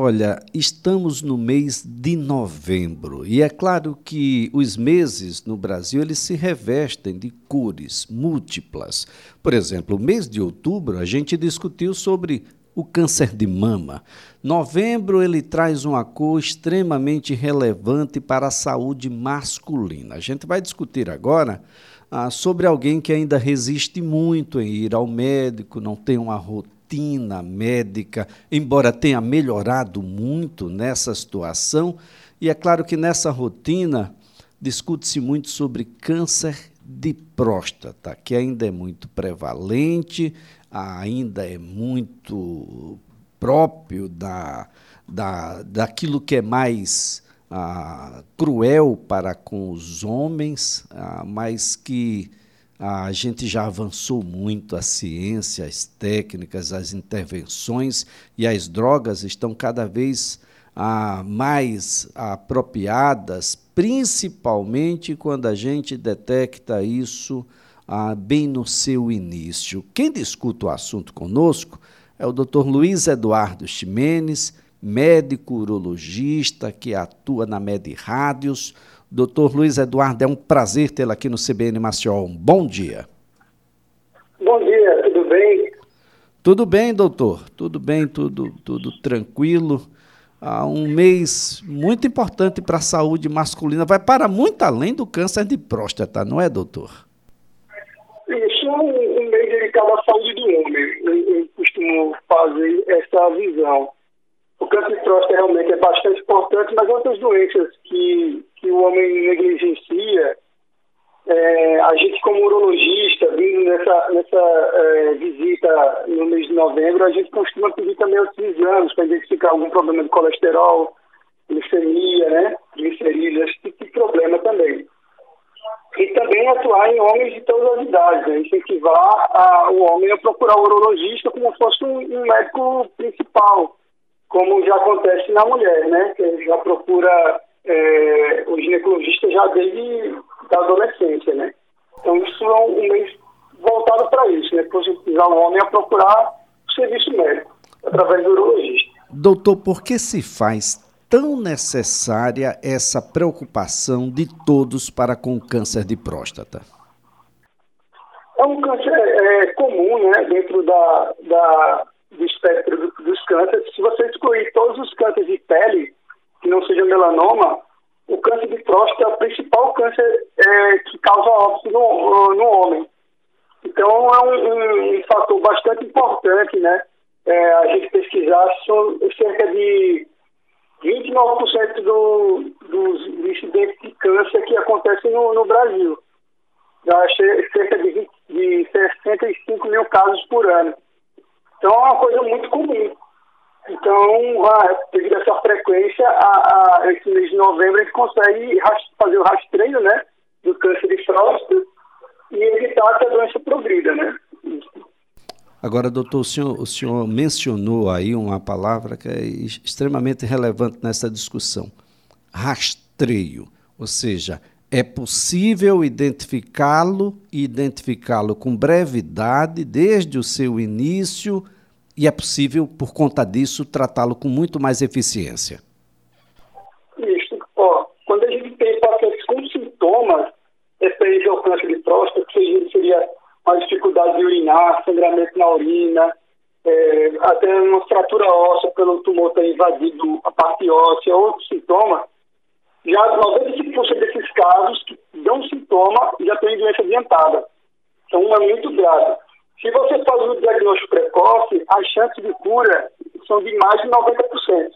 olha, estamos no mês de novembro e é claro que os meses no Brasil eles se revestem de cores múltiplas. Por exemplo, o mês de outubro a gente discutiu sobre o câncer de mama. Novembro ele traz uma cor extremamente relevante para a saúde masculina. A gente vai discutir agora ah, sobre alguém que ainda resiste muito em ir ao médico, não tem uma rotina rotina médica, embora tenha melhorado muito nessa situação. E é claro que nessa rotina discute-se muito sobre câncer de próstata, que ainda é muito prevalente, ainda é muito próprio da, da, daquilo que é mais ah, cruel para com os homens, ah, mas que a gente já avançou muito, a ciência, as técnicas, as intervenções e as drogas estão cada vez ah, mais apropriadas, principalmente quando a gente detecta isso ah, bem no seu início. Quem discute o assunto conosco é o Dr. Luiz Eduardo Ximenes, médico urologista que atua na Med Rádios. Doutor Luiz Eduardo, é um prazer tê-lo aqui no CBN Maceió. Um bom dia. Bom dia, tudo bem? Tudo bem, doutor. Tudo bem, tudo, tudo tranquilo. Há um mês muito importante para a saúde masculina. Vai para muito além do câncer de próstata, não é, doutor? Isso é um, um mês dedicado à saúde do homem. Eu, eu costumo fazer essa visão. O câncer de próstata realmente é bastante importante, mas outras doenças que que o homem negligencia, é, a gente como urologista, vindo nessa, nessa é, visita no mês de novembro, a gente costuma pedir também outros exames para identificar algum problema de colesterol, glicemia, né, glicerídeos, esse tipo de problema também. E também atuar em homens de todas as idades, né, incentivar a, o homem a procurar o urologista como fosse um, um médico principal, como já acontece na mulher, né, que já procura é, o ginecologista já desde a adolescência, né? Então isso é um mês voltado para isso, né? Conscientizar o homem a procurar o serviço médico através do urologista. Doutor, por que se faz tão necessária essa preocupação de todos para com o câncer de próstata? É um câncer é, comum, né? Dentro da, da do espectro do, dos cânceres. Se você excluir todos os cânceres de pele, que não seja melanoma, o câncer de próstata é o principal câncer é, que causa óbito no, no homem. Então é um, um, fator bastante importante, né? É, a gente pesquisar são cerca de 29% do, dos incidentes de câncer que acontecem no, no Brasil. Já cerca de, 20, de 65 mil casos por ano. Então é uma coisa muito comum. Então, devido a essa frequência, a, a, esse mês de novembro gente consegue fazer o rastreio né, do câncer de próstata e evitar que a doença progrida, né? Agora, doutor, o senhor, o senhor mencionou aí uma palavra que é extremamente relevante nessa discussão: rastreio. Ou seja, é possível identificá-lo e identificá-lo com brevidade desde o seu início e é possível, por conta disso, tratá-lo com muito mais eficiência? Isso. Ó, quando a gente tem pacientes com sintomas referentes ao câncer de próstata, que seria uma dificuldade de urinar, sangramento na urina, é, até uma fratura óssea pelo tumor ter invadido a parte óssea, outros sintomas, já 95% desses casos que dão sintoma já têm doença adiantada. Então, é muito grave. Se você faz o diagnóstico precoce, as chances de cura são de mais de 90%.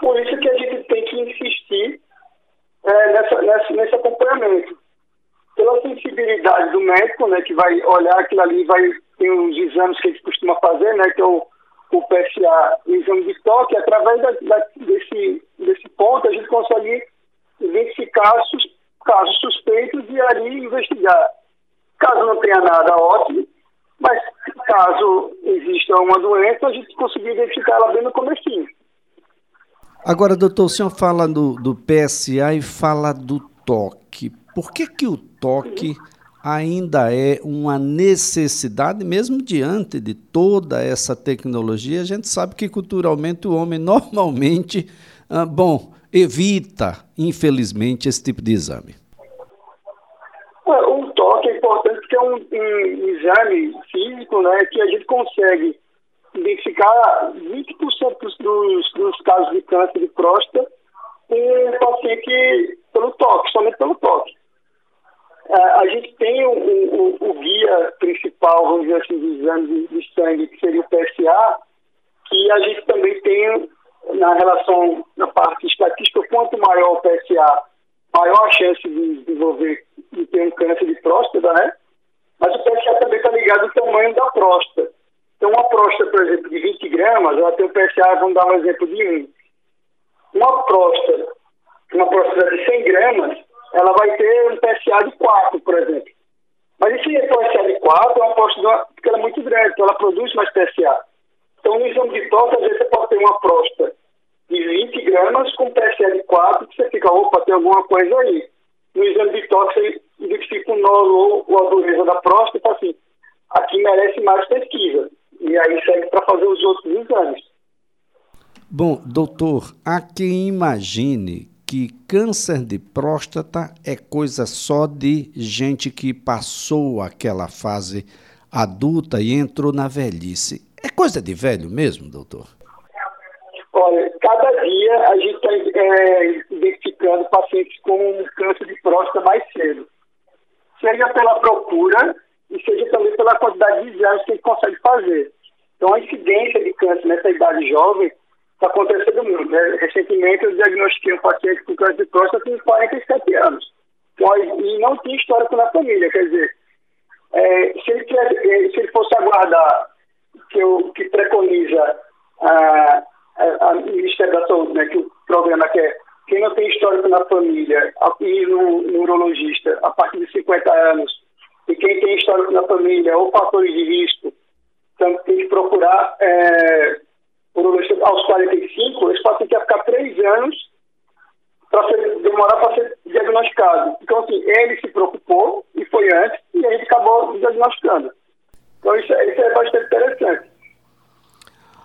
Por isso que a gente tem que insistir é, nessa, nessa, nesse acompanhamento. Pela sensibilidade do médico, né, que vai olhar aquilo ali, vai tem os exames que a gente costuma fazer, né, que é o, o PSA, o exame de toque, através da, da, desse, desse ponto a gente consegue identificar sus, casos suspeitos e ali investigar. Caso não tenha nada, ótimo. Caso exista uma doença, a gente conseguir identificar ela bem no comecinho. Agora, doutor, o senhor fala do, do PSA e fala do toque. Por que, que o toque ainda é uma necessidade, mesmo diante de toda essa tecnologia. A gente sabe que culturalmente o homem normalmente, ah, bom, evita, infelizmente, esse tipo de exame. É, um toque porque é um, um exame físico né, que a gente consegue identificar 20% dos, dos, casos de câncer de próstata um paciente pelo toque, somente pelo toque. É, a gente tem o, o, o, guia principal, vamos dizer assim, de exame de, de, sangue, que seria o PSA, que a gente também tem na relação, na parte estatística, quanto maior o PSA, maior a chance de desenvolver, de ter um câncer de próstata, né? Mas o PSA também está ligado ao tamanho da próstata. Então, uma próstata, por exemplo, de 20 gramas, ela tem um PSA, vamos dar um exemplo de 1. Uma próstata, uma próstata de 100 gramas, ela vai ter um PSA de 4, por exemplo. Mas esse PSA de 4 é uma próstata que ela é muito grande, então ela produz mais PSA. Então, no exame de toque, às vezes você pode ter uma próstata de 20 gramas com PSA de 4, que você fica, opa, tem alguma coisa aí. No exame de identifica o nódulo ou a dureza da próstata, assim, aqui merece mais pesquisa. E aí serve para fazer os outros exames. Bom, doutor, há quem imagine que câncer de próstata é coisa só de gente que passou aquela fase adulta e entrou na velhice. É coisa de velho mesmo, doutor? Olha, cada dia a gente está é, identificando pacientes com câncer de próstata mais cedo. Seja pela procura e seja também pela quantidade de exames que gente consegue fazer. Então, a incidência de câncer nessa idade jovem está acontecendo muito. Né? Recentemente, eu diagnostiquei um paciente com câncer de próstata com 47 anos. Então, e não tinha histórico na família. Quer dizer, é, se, ele é, se ele fosse aguardar que, eu, que preconiza a, a, a Ministério da Saúde, né, que o programa que é quem não tem histórico na família e no, no urologista a partir de 50 anos, e quem tem histórico na família ou fatores de risco, então tem que procurar é, urologista aos 45, esse paciente ia ficar três anos para demorar para ser diagnosticado. Então, assim, ele se preocupou e foi antes, e a gente acabou diagnosticando. Então, isso, isso é bastante interessante.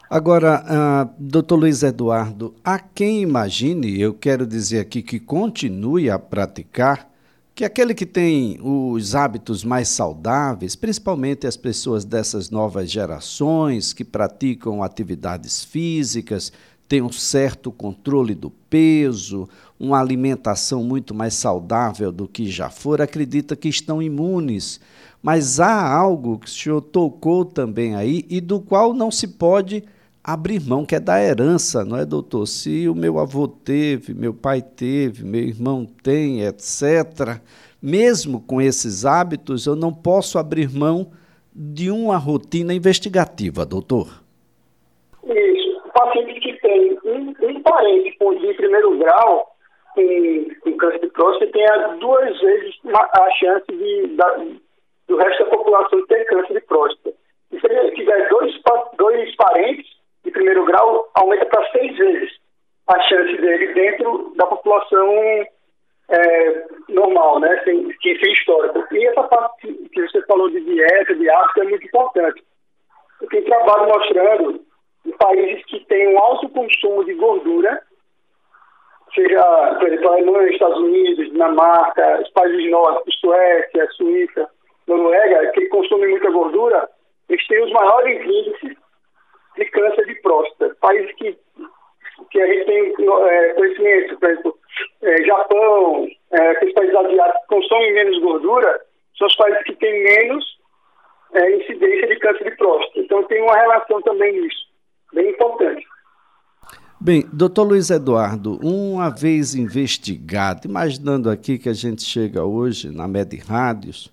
Agora, uh, doutor Luiz Eduardo, há quem imagine, eu quero dizer aqui que continue a praticar, que aquele que tem os hábitos mais saudáveis, principalmente as pessoas dessas novas gerações que praticam atividades físicas, têm um certo controle do peso, uma alimentação muito mais saudável do que já for, acredita que estão imunes. Mas há algo que o senhor tocou também aí e do qual não se pode abrir mão, que é da herança, não é, doutor? Se o meu avô teve, meu pai teve, meu irmão tem, etc., mesmo com esses hábitos, eu não posso abrir mão de uma rotina investigativa, doutor. Isso. O paciente que tem um, um parente de primeiro grau com, com câncer de próstata tem duas vezes a chance de, da, do resto da população ter câncer de próstata. E se ele tiver dois, dois parentes, de primeiro grau aumenta para seis vezes a chance dele dentro da população é, normal, né, sem, sem, histórico. E essa parte que você falou de dieta, de hábito, é muito importante. Eu tenho trabalho mostrando em países que têm um alto consumo de gordura, seja, por exemplo, Alemanha, Estados Unidos, Dinamarca, os países nórdicos, Suécia, Suíça, Noruega, que consomem muita gordura, eles têm os maiores índices de câncer de próstata. Países que, que a gente tem é, conhecimento, por exemplo, é, Japão, é, aqueles países asiáticos que consomem menos gordura, são os países que têm menos é, incidência de câncer de próstata. Então tem uma relação também nisso, bem importante. Bem, doutor Luiz Eduardo, uma vez investigado, imaginando aqui que a gente chega hoje na Med Rádios,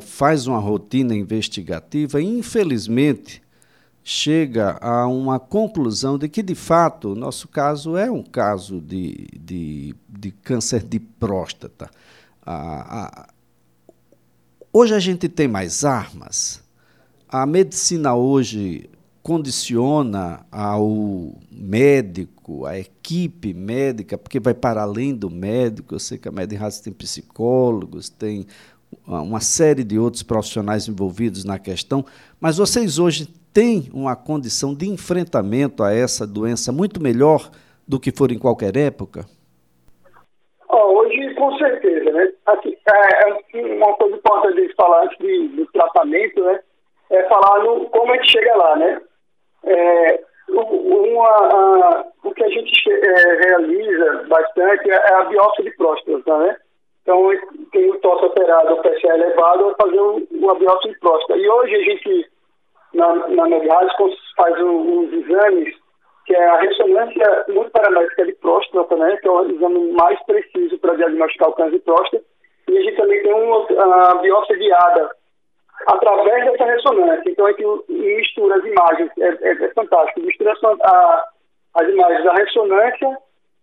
faz uma rotina investigativa, infelizmente, chega a uma conclusão de que, de fato, o nosso caso é um caso de, de, de câncer de próstata. Ah, ah, hoje a gente tem mais armas. A medicina hoje condiciona ao médico, à equipe médica, porque vai para além do médico. Eu sei que a Medicina tem psicólogos, tem uma série de outros profissionais envolvidos na questão, mas vocês hoje têm uma condição de enfrentamento a essa doença muito melhor do que for em qualquer época? Oh, hoje, com certeza, né? Assim, é, é uma coisa importante de falar antes de, do tratamento, né? É falar no, como a gente chega lá, né? É, uma, a, o que a gente é, realiza bastante é a biópsia de próstata, né? Então, tem o tosse operado, o PSA elevado, vai fazer uma biópsia de próstata. E hoje a gente, na, na faz uns exames, que é a ressonância multiparamétrica de próstata, né? Que é o exame mais preciso para diagnosticar o câncer de próstata. E a gente também tem uma, biópsia guiada através dessa ressonância. Então, a gente mistura as imagens, é, é, é fantástico, mistura a, as imagens da ressonância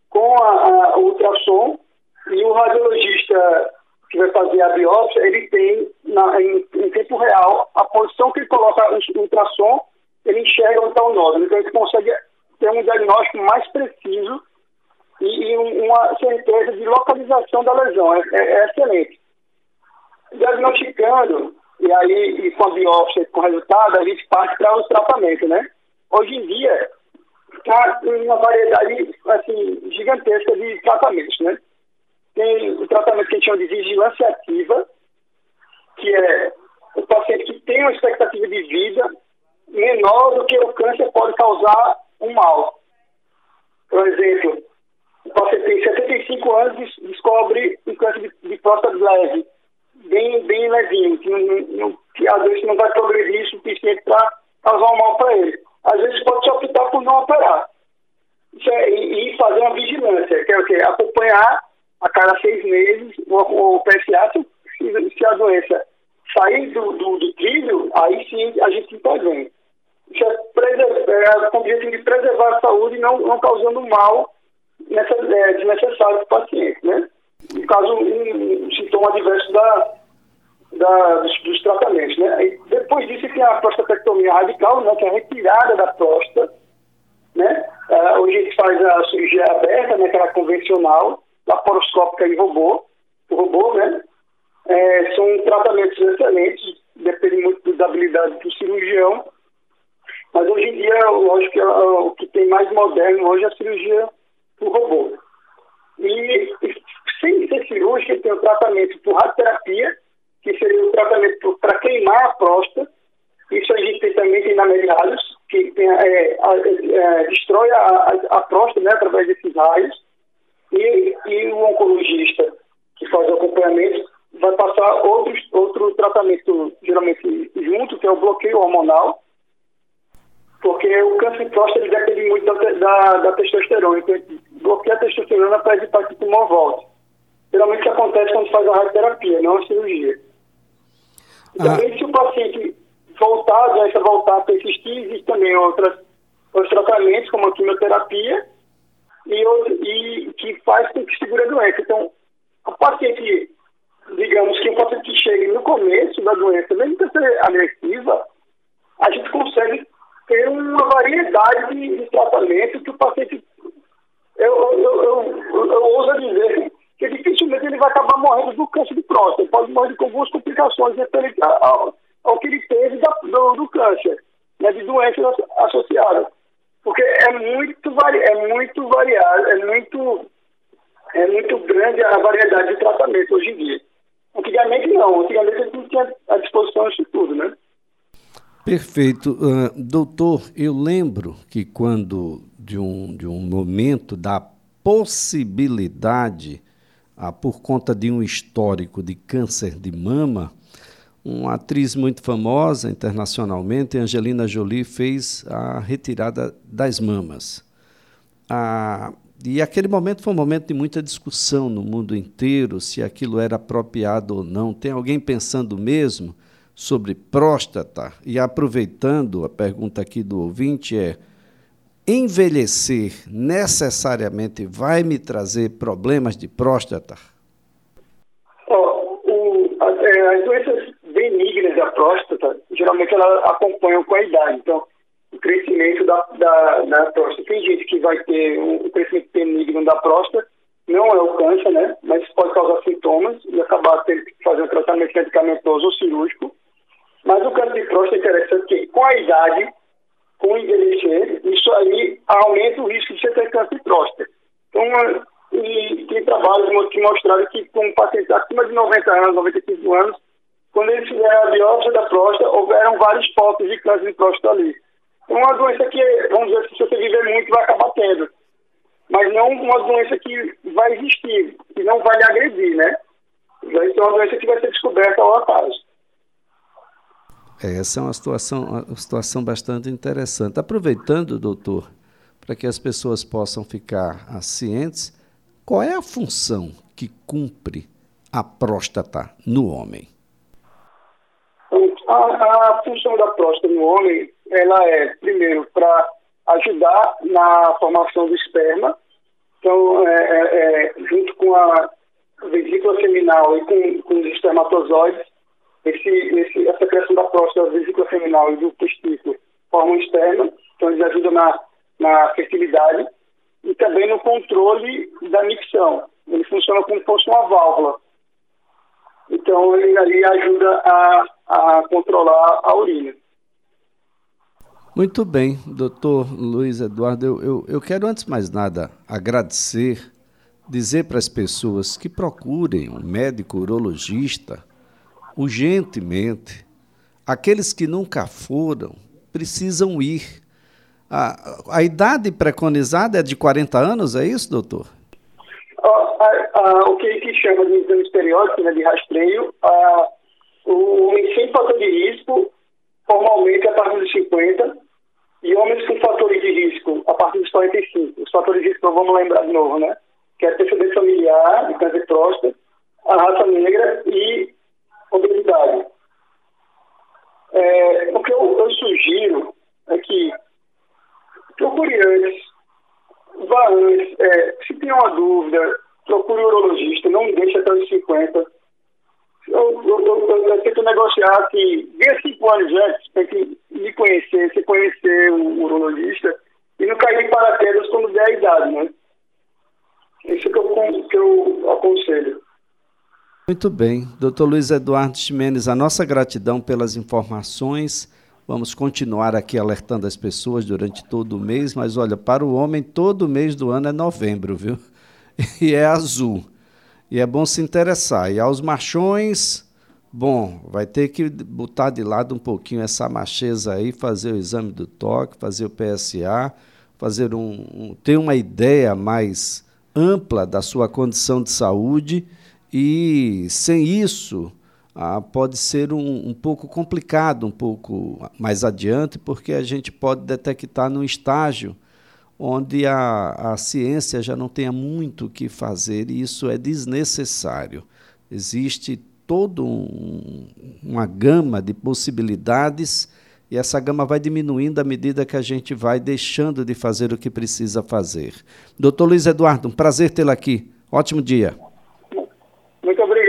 com a, a, ultrassom e o radiologista que vai fazer a biópsia, ele tem na, em, em, tempo real a posição que ele coloca o ultrassom, ele enxerga onde está o nódulo. Então, ele consegue ter um diagnóstico mais preciso e, e uma certeza de localização da lesão. É, é, é excelente. Diagnosticando e aí, e com a biópsia, com o resultado, a gente parte para os tratamentos, né? Hoje em dia, está uma variedade, assim, gigantesca de tratamentos, né? Tem o tratamento que a gente chama de vigilância ativa, que é o paciente que tem uma expectativa de vida menor do que o câncer pode causar um mal. Por exemplo, o paciente tem 75 anos e descobre um câncer de, de próstata leve bem, bem levinho, que, não, não, que às vezes não vai progredir o suficiente para causar um mal para ele. Às vezes pode se optar por não operar. É, e, e, fazer uma vigilância, que é o quê? Acompanhar a cada seis meses o, o PSA, se, se a doença sair do, do, do trilho, aí sim a gente intervém. Isso é, é com o objetivo de preservar a saúde e não, não causando mal é, desnecessário para o paciente, né? no caso, um, um sintoma adverso da, da, dos, dos, tratamentos. Né? E depois disso, tem a prostatectomia radical, né, que é a retirada da próstata. Né? Uh, hoje a gente faz a cirurgia aberta, né, que é a convencional, laparoscópica e robô, robô né? É, são tratamentos excelentes, depende muito da habilidade do cirurgião. Mas hoje em dia, lógico que uh, o que tem mais moderno hoje é a cirurgia por robô. E, sem ser cirúrgica, tem o tratamento por radioterapia, que seria o tratamento para queimar a próstata. Isso a gente tem, também tem na Medialis, que tem, é, é, destrói a, a, a, próstata né, através desses raios. E, e o oncologista que faz o acompanhamento vai passar outros, outro tratamento, geralmente junto, que é o bloqueio hormonal, porque o câncer de próstata ele depende muito da, da, da testosterona. Então, bloqueia a testosterona para evitar que o tumor volte geralmente acontece quando faz a radioterapia, não a cirurgia. E ah. também se o paciente voltar, a doença voltar a persistir, existem também outras, outros tratamentos, como a quimioterapia, e, e que faz com que segure a doença. Então, a paciente, digamos que o paciente que chega no começo da doença, mesmo que seja agressiva, a gente consegue ter uma variedade de, de tratamento que o paciente, eu, eu, eu, eu, eu ouso dizer que dificilmente ele vai acabar morrendo do câncer de próstata. Ele pode morrer com algumas complicações referentes ao, ao que ele teve da, do, do, câncer, né, de doenças associadas. Porque é muito, vari, é muito variado, é muito, é muito grande a variedade de tratamento hoje em dia. Antigamente não, antigamente a gente não tinha à disposição isso tudo, né? Perfeito. Uh, doutor, eu lembro que quando de um, de um momento da possibilidade ah, por conta de um histórico de câncer de mama, uma atriz muito famosa internacionalmente, Angelina Jolie, fez a retirada das mamas. Ah, e aquele momento foi um momento de muita discussão no mundo inteiro se aquilo era apropriado ou não. Tem alguém pensando mesmo sobre próstata? E aproveitando a pergunta aqui do ouvinte, é envelhecer necessariamente vai me trazer problemas de próstata? É, as doenças benignas da próstata, geralmente elas acompanham com a idade. Então, o crescimento da, da, da próstata. Tem gente que vai ter um, um crescimento benigno da próstata, não é o câncer, né? Mas pode causar sintomas e acabar tendo que fazer um tratamento mas o câncer de próstata é interessante que com a idade, com o envelhecer, isso aí aumenta o risco de você ter câncer de próstata. Então, uma, e tem trabalhos que mostraram que com pacientes acima de 90 anos, 95 anos, quando eles fizeram a biópsia da próstata, houveram vários pontos de câncer de próstata ali. Então, uma doença que, vamos dizer, se você viver muito, vai acabar tendo. Mas não uma doença que vai existir, que não vai lhe agredir, né? Então, é uma doença que vai ser descoberta ao acaso. É, essa é uma situação, uma situação bastante interessante. Aproveitando, doutor, para que as pessoas possam ficar cientes, qual é a função que cumpre a próstata no homem? A, a função da próstata no homem, ela é, primeiro, para ajudar na formação do esperma, então, é, é, é junto com a vesícula seminal e com, com os espermatozoides, esse, esse, essa criação da próstata, vesícula seminal e do testículo formam externo, então eles ajudam na, na fertilidade e também no controle da micção. Ele funciona como se fosse uma válvula. Então ele ali ajuda a, a controlar a urina. Muito bem, doutor Luiz Eduardo. Eu, eu, eu quero, antes de mais nada, agradecer, dizer para as pessoas que procurem um médico urologista urgentemente. Aqueles que nunca foram precisam ir. A, a idade preconizada é de 40 anos, é isso, doutor? o que, que chama de exame periódico, né, de rastreio, o homem sem fator de risco, formalmente a partir dos 50, e homens com fatores de risco a partir dos 45. Os fatores de risco, vamos lembrar de novo, né? Que é antecedente familiar, de câncer de próstata, a raça negra e obesidade. É, o que eu, eu, sugiro é que procure antes, vá antes, é, se tem uma dúvida, procure um urologista, não deixe até os 50. Eu, eu, eu, eu tento negociar que, venha cinco anos antes, tem que me conhecer, se conhecer o urologista e não cair em paraquedas quando der a idade, né? Isso que eu, que eu aconselho. Muito bem. Doutor Luiz Eduardo Ximenes, a nossa gratidão pelas informações. Vamos continuar aqui alertando as pessoas durante todo o mês, mas olha, para o homem, todo mês do ano é novembro, viu? E é azul. E é bom se interessar. E aos machões, bom, vai ter que botar de lado um pouquinho essa macheza aí, fazer o exame do toque, fazer o PSA, fazer um, um ter uma ideia mais ampla da sua condição de saúde e sem isso, ah, pode ser um, um, pouco complicado, um pouco mais adiante, porque a gente pode detectar num estágio onde a, a ciência já não tenha muito o que fazer e isso é desnecessário. Existe toda um, uma gama de possibilidades e essa gama vai diminuindo à medida que a gente vai deixando de fazer o que precisa fazer. Doutor Luiz Eduardo, um prazer tê-lo aqui. Ótimo dia.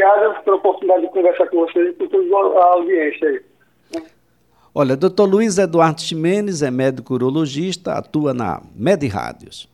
Obrigado pela oportunidade de conversar com vocês e com toda a audiência aí. Olha, doutor Luiz Eduardo Ximenes é médico urologista, atua na Med Rádios.